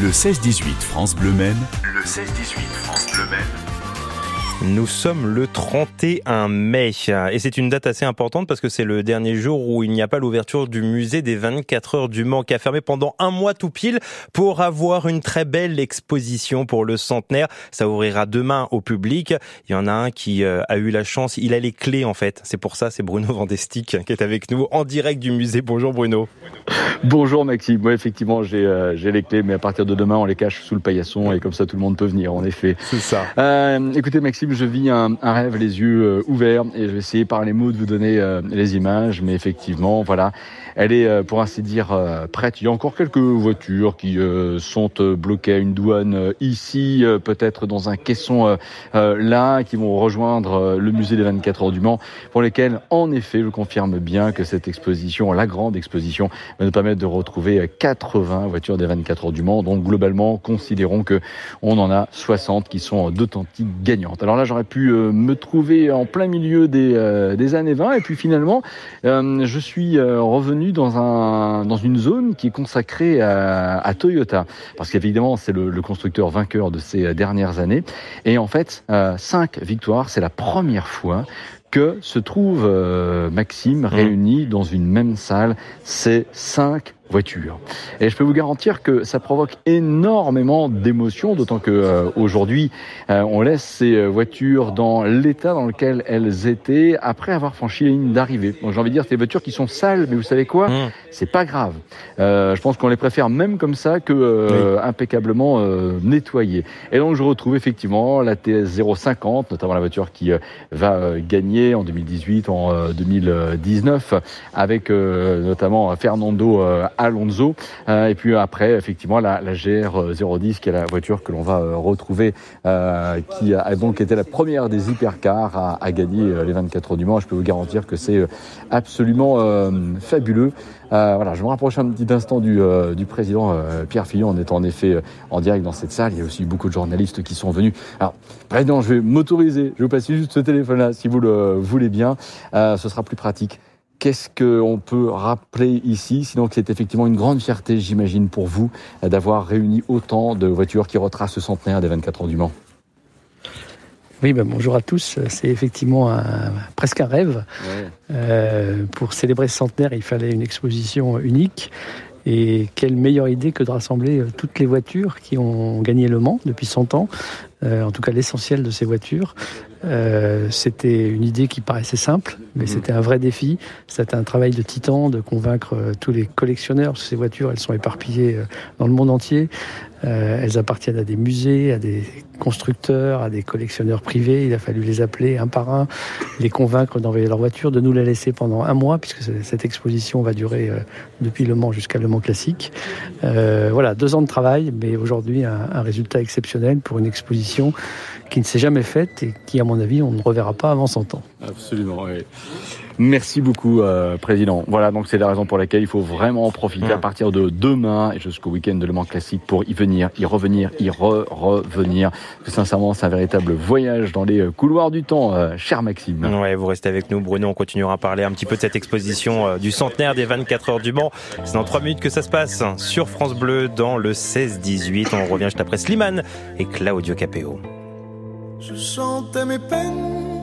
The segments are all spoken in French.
Le 16-18 France Bleu Maine. Le 16-18 France Bleu Maine. Nous sommes le 31 mai et c'est une date assez importante parce que c'est le dernier jour où il n'y a pas l'ouverture du musée des 24 heures du Mans qui a fermé pendant un mois tout pile pour avoir une très belle exposition pour le centenaire. Ça ouvrira demain au public. Il y en a un qui euh, a eu la chance, il a les clés en fait. C'est pour ça, c'est Bruno Vandestick qui est avec nous en direct du musée. Bonjour Bruno. Bonjour Maxime. Moi effectivement j'ai euh, j'ai les clés mais à partir de demain on les cache sous le paillasson et comme ça tout le monde peut venir en effet. C'est ça. Euh, écoutez Maxime, je vis un, rêve, les yeux euh, ouverts, et je vais essayer par les mots de vous donner euh, les images, mais effectivement, voilà, elle est, euh, pour ainsi dire, prête. Il y a encore quelques voitures qui sont bloquées à une douane ici, peut-être dans un caisson là, qui vont rejoindre le musée des 24 heures du Mans, pour lesquelles, en effet, je confirme bien que cette exposition, la grande exposition, va nous permettre de retrouver 80 voitures des 24 heures du Mans. Donc, globalement, considérons que on en a 60 qui sont d'authentiques gagnantes. Alors là, j'aurais pu euh, me trouver en plein milieu des, euh, des années 20 et puis finalement euh, je suis revenu dans, un, dans une zone qui est consacrée à, à Toyota. Parce qu'évidemment c'est le, le, constructeur vainqueur de ces dernières années. Et en fait cinq victoires c'est la première fois que se trouvent Maxime mmh. réunis dans une même salle. Ces cinq voiture. Et je peux vous garantir que ça provoque énormément d'émotions, d'autant que euh, aujourd'hui, euh, on laisse ces euh, voitures dans l'état dans lequel elles étaient après avoir franchi la ligne d'arrivée. Donc j'ai envie de dire, c'est des voitures qui sont sales, mais vous savez quoi mmh. C'est pas grave. je pense qu'on les préfère même comme ça que impeccablement nettoyées. Et donc je retrouve effectivement la TS 050, notamment la voiture qui va gagner en 2018, en 2019, avec notamment Fernando Alonso. Euh, et puis après, effectivement, la, la GR 010, qui est la voiture que l'on va euh, retrouver, euh, qui a donc été la première des hypercars à, gagner les 24 heures du Mans. Je peux vous garantir que c'est absolument fabuleux. Voilà, je me rapproche un petit instant du, président Pierre Fillon. On est en effet en direct dans cette salle. Il y a aussi beaucoup de journalistes qui sont venus. Alors, président, je vais m'autoriser. Je vais vous passer juste ce téléphone-là, si vous le voulez bien. ce sera plus pratique. Qu'est-ce qu'on peut rappeler ici Sinon que c'est effectivement une grande fierté, j'imagine, pour vous d'avoir réuni autant de voitures qui retracent ce centenaire des 24 ans du Mans? Oui, ben bonjour à tous. C'est effectivement un, presque un rêve. Euh, pour célébrer ce centenaire, il fallait une exposition unique. Et quelle meilleure idée que de rassembler euh, toutes les voitures qui ont gagné Le Mans depuis 100 ans, euh, en tout cas l'essentiel de ces voitures, euh, c'était une idée qui paraissait simple, mais mhm. c'était un vrai défi. C'était un travail de titan de convaincre euh, tous les collectionneurs, parce que ces voitures, elles sont éparpillées euh, dans le monde entier. elles appartiennent à des musées, à des constructeurs, à des collectionneurs privés. Il a fallu les appeler un par un, les convaincre d'envoyer leur voiture, de nous la laisser pendant un mois, puisque cette exposition va durer depuis Le Mans jusqu'à Le Mans classique. voilà, deux ans de travail, mais aujourd'hui un, un résultat exceptionnel pour une exposition qui ne s'est jamais faite et qui, à mon avis, on ne reverra pas avant 100 ans. Absolument, oui. Merci beaucoup, euh, Président. Voilà, donc c'est la raison pour laquelle il faut vraiment en profiter à partir de demain et jusqu'au week-end de Le Mans Classique pour y venir, y revenir, y re-revenir. sincèrement, c'est un véritable voyage dans les euh, couloirs du temps, euh, cher Maxime. Ouais, vous restez avec nous, Bruno. On continuera à parler un petit peu de cette exposition euh, du centenaire des 24 heures du Mans. C'est dans 3 minutes que ça se passe sur France Bleu dans le 16-18. On revient juste après Slimane et Claudio Capéo. Je chantais mes peines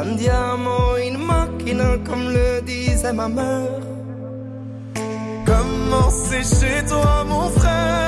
Andiamo in macchina comme le disait ma mère. Comment c'est chez toi mon frère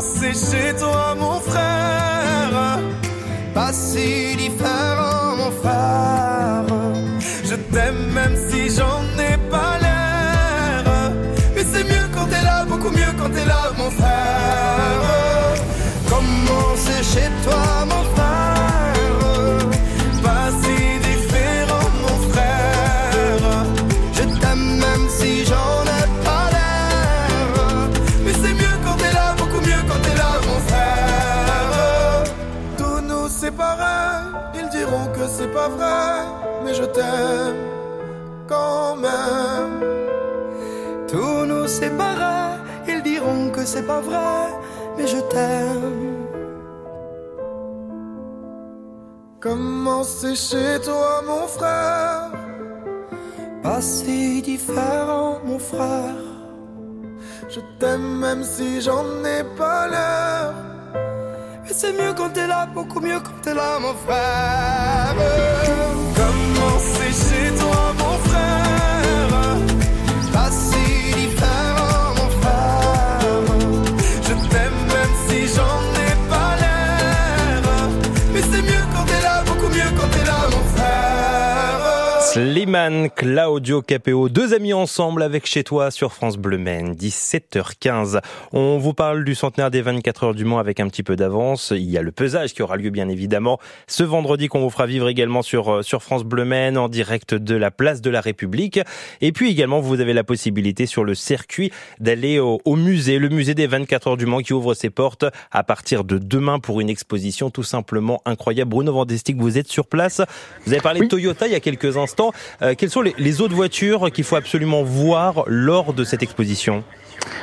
c'est chez toi, mon frère? Pas si différent, c'est pas vrai, mais je t'aime quand même. Tous nous séparer, ils diront que c'est pas vrai, mais je t'aime. Comment c'est chez toi, mon frère? Pas si différent, mon frère. Je t'aime même si j'en ai pas l'air. Mais c'est mieux quand t'es là, beaucoup mieux quand t'es là, mon frère. Comment Slimane, Claudio Capéo, deux amis ensemble avec chez toi sur France Bleu Maine, 17h15. On vous parle du centenaire des 24 heures du Mans avec un petit peu d'avance. Il y a le pesage qui aura lieu bien évidemment ce vendredi qu'on vous fera vivre également sur, euh, sur France Bleu Maine en direct de la place de la République. Et puis également vous avez la possibilité sur le circuit d'aller au, au musée, le musée des 24 heures du Mans qui ouvre ses portes à partir de demain pour une exposition tout simplement incroyable. Bruno Vandestick, vous êtes sur place. Vous avez parlé Oui. de Toyota il y a quelques instants. Euh, quelles sont les, les autres voitures qu'il faut absolument voir lors de cette exposition?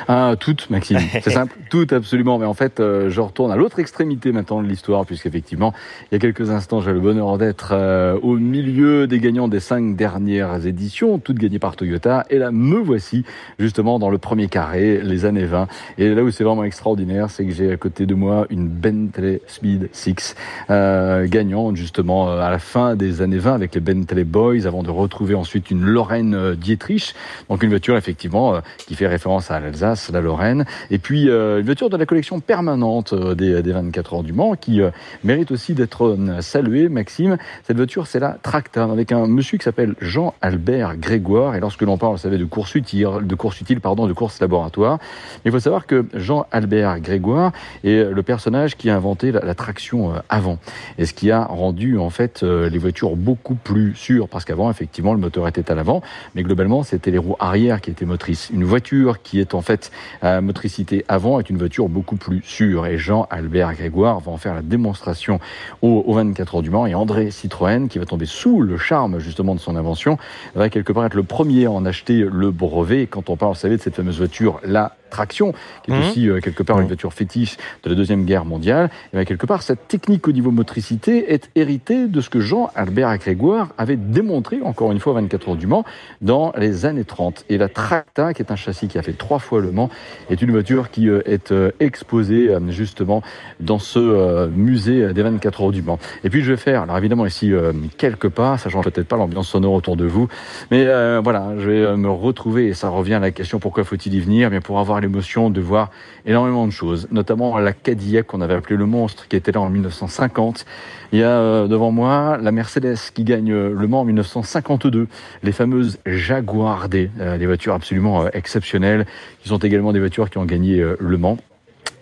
Ah, toutes, Maxime. C'est simple, toutes absolument. Mais en fait, euh, je retourne à l'autre extrémité maintenant de l'histoire, puisqu'effectivement, il y a quelques instants, j'ai le bonheur d'être euh, au milieu des gagnants des cinq dernières éditions, toutes gagnées par Toyota. Et là, me voici justement dans le premier carré, les années 20. Et là où c'est vraiment extraordinaire, c'est que j'ai à côté de moi une Bentley Speed 6, euh, gagnante justement euh, à la fin des années 20 avec les Bentley Boys, avant de retrouver ensuite une Lorraine euh, Dietrich. Donc une voiture effectivement euh, qui fait référence à l'Alsace, la Lorraine. Et puis euh, une voiture de la collection permanente euh, des, des 24 heures du Mans qui euh, mérite aussi d'être saluée, Maxime. Cette voiture, c'est la Tracta avec un monsieur qui s'appelle Jean-Albert Grégoire. Et lorsque l'on parle, vous savez, de course utile, de course utile, pardon, de course laboratoire, il faut savoir que Jean-Albert Grégoire est le personnage qui a inventé la, traction avant. Et ce qui a rendu en fait les voitures beaucoup plus sûres, parce qu'avant, effectivement, le moteur était à l'avant, mais globalement, c'était les roues arrière qui étaient motrices. Une voiture qui est en fait à motricité avant est une voiture beaucoup plus sûre. Et Jean-Albert Grégoire va en faire la démonstration au, au 24 heures du Mans. Et André Citroën, qui va tomber sous le charme justement de son invention, va quelque part être le premier à en acheter le brevet. Et quand on parle, vous savez, de cette fameuse voiture, la traction, qui est Mhm. aussi euh, quelque part une voiture fétiche de la Deuxième Guerre mondiale, et bien quelque part, cette technique au niveau motricité est héritée de ce que Jean-Albert Grégoire avait démontré, encore une fois, au 24 heures du Mans, dans les années 30. Et la Tracta, qui est un châssis qui a fait trois fois le Mans, est une voiture qui euh, est euh, exposée justement dans ce musée des 24 heures du Mans. Et puis je vais faire, alors évidemment ici quelques pas, ça change peut-être pas l'ambiance sonore autour de vous, mais euh, voilà, je vais me retrouver, et ça revient à la question pourquoi faut-il y venir, bien pour avoir l'émotion de voir énormément de choses, notamment la Cadillac qu'on avait appelée le monstre, qui était là en 1950. Il y a euh, devant moi la Mercedes qui gagne euh, le Mans en 1952, les fameuses Jaguar D, euh, des voitures absolument exceptionnelles, qui sont également des voitures qui ont gagné le Mans.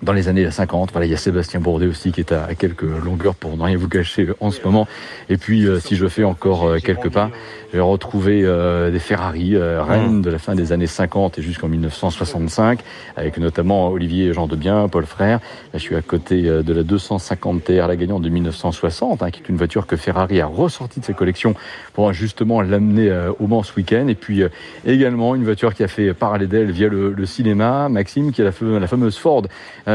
Dans les années 50. Voilà, il y a Sébastien Bourdet aussi qui est à, quelques longueurs pour ne rien vous cacher en ce moment. Et puis, euh, si je fais encore euh, quelques pas, j'ai retrouvé euh, des Ferrari Rennes de la fin des années 50 et jusqu'en 1965, avec notamment Olivier Jean Debien, Paul Frère. Là, je suis à côté de la 250 TR, la gagnante de 1960, hein, qui est une voiture que Ferrari a ressortie de ses collections pour justement l'amener au Mans ce week-end. Et puis également une voiture qui a fait parler d'elle via le, cinéma, Maxime, qui est la, la fameuse Ford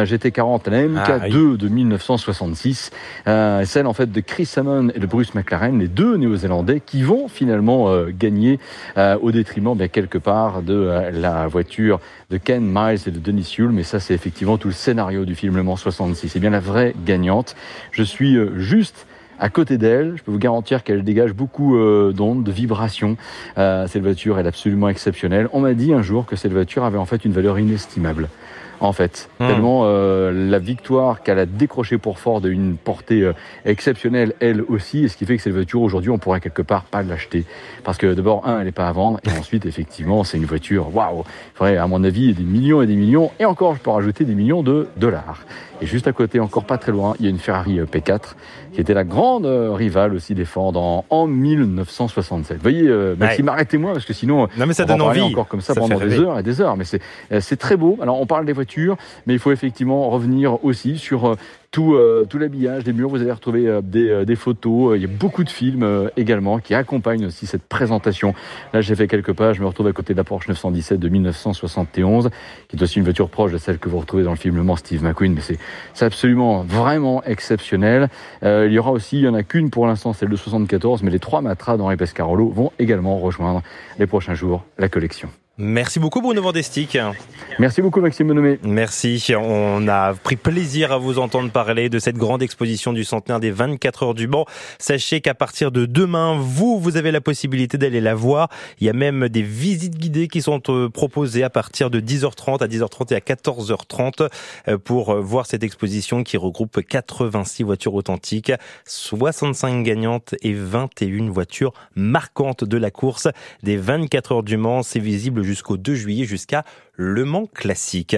GT40, la MK2 ah de 1966, euh, celle en fait de Chris Hammond et de Bruce McLaren, les deux Néo-Zélandais qui vont finalement euh, gagner euh, au détriment bien quelque part de la voiture de Ken Miles et de Denis Yule, mais ça c'est effectivement tout le scénario du film Le Mans 66. C'est bien la vraie gagnante. Je suis juste à côté d'elle. Je peux vous garantir qu'elle dégage beaucoup d'ondes, de vibrations. cette voiture est absolument exceptionnelle. On m'a dit un jour que cette voiture avait en fait une valeur inestimable en fait. Hmm. Tellement euh, la victoire qu'elle a décrochée pour Ford a une portée euh, exceptionnelle, elle aussi, et ce qui fait que cette voiture, aujourd'hui, on pourrait quelque part pas l'acheter. Parce que d'abord, un, elle n'est pas à vendre, et ensuite, effectivement, c'est une voiture, waouh, il faudrait, à mon avis, des millions et des millions, et encore, je peux rajouter des millions de dollars. Et juste à côté, encore pas très loin, il y a une Ferrari euh, P4 qui était la grande euh, rivale aussi des Ford en, en 1967. Vous voyez, euh, Maxime, arrêtez-moi parce que sinon, non, mais ça on donne envie. encore comme ça, pendant des heures et des heures. Mais c'est très beau. Alors, on parle des voitures, mais il faut effectivement revenir aussi sur tout, euh, tout l'habillage, des murs, vous allez retrouver euh, des, euh, photos. Il y a beaucoup de films également qui accompagnent aussi cette présentation. Là, j'ai fait quelques pas. Je me retrouve à côté de la Porsche 917 de 1971, qui est aussi une voiture proche de celle que vous retrouvez dans le film Le Mans Steve McQueen. Mais c'est absolument vraiment exceptionnel. il y aura aussi, il n'y en a qu'une pour l'instant, celle de 74, mais les trois matras d'Henri Pescarolo vont également rejoindre les prochains jours la collection. Merci beaucoup Bruno Vandestick. Merci beaucoup Maxime Bonomé. Merci. On a pris plaisir à vous entendre parler de cette grande exposition du centenaire des 24 heures du banc. Sachez qu'à partir de demain, vous, vous avez la possibilité d'aller la voir. Il y a même des visites guidées qui sont euh, proposées à partir de 10h30 à 10h30 et à 14h30 euh, pour euh, voir cette exposition qui regroupe 86 voitures authentiques, 65 gagnantes et 21 voitures marquantes de la course des 24 heures du Mans. C'est visible jusqu'au 2 juillet jusqu'à Le Mans Classique.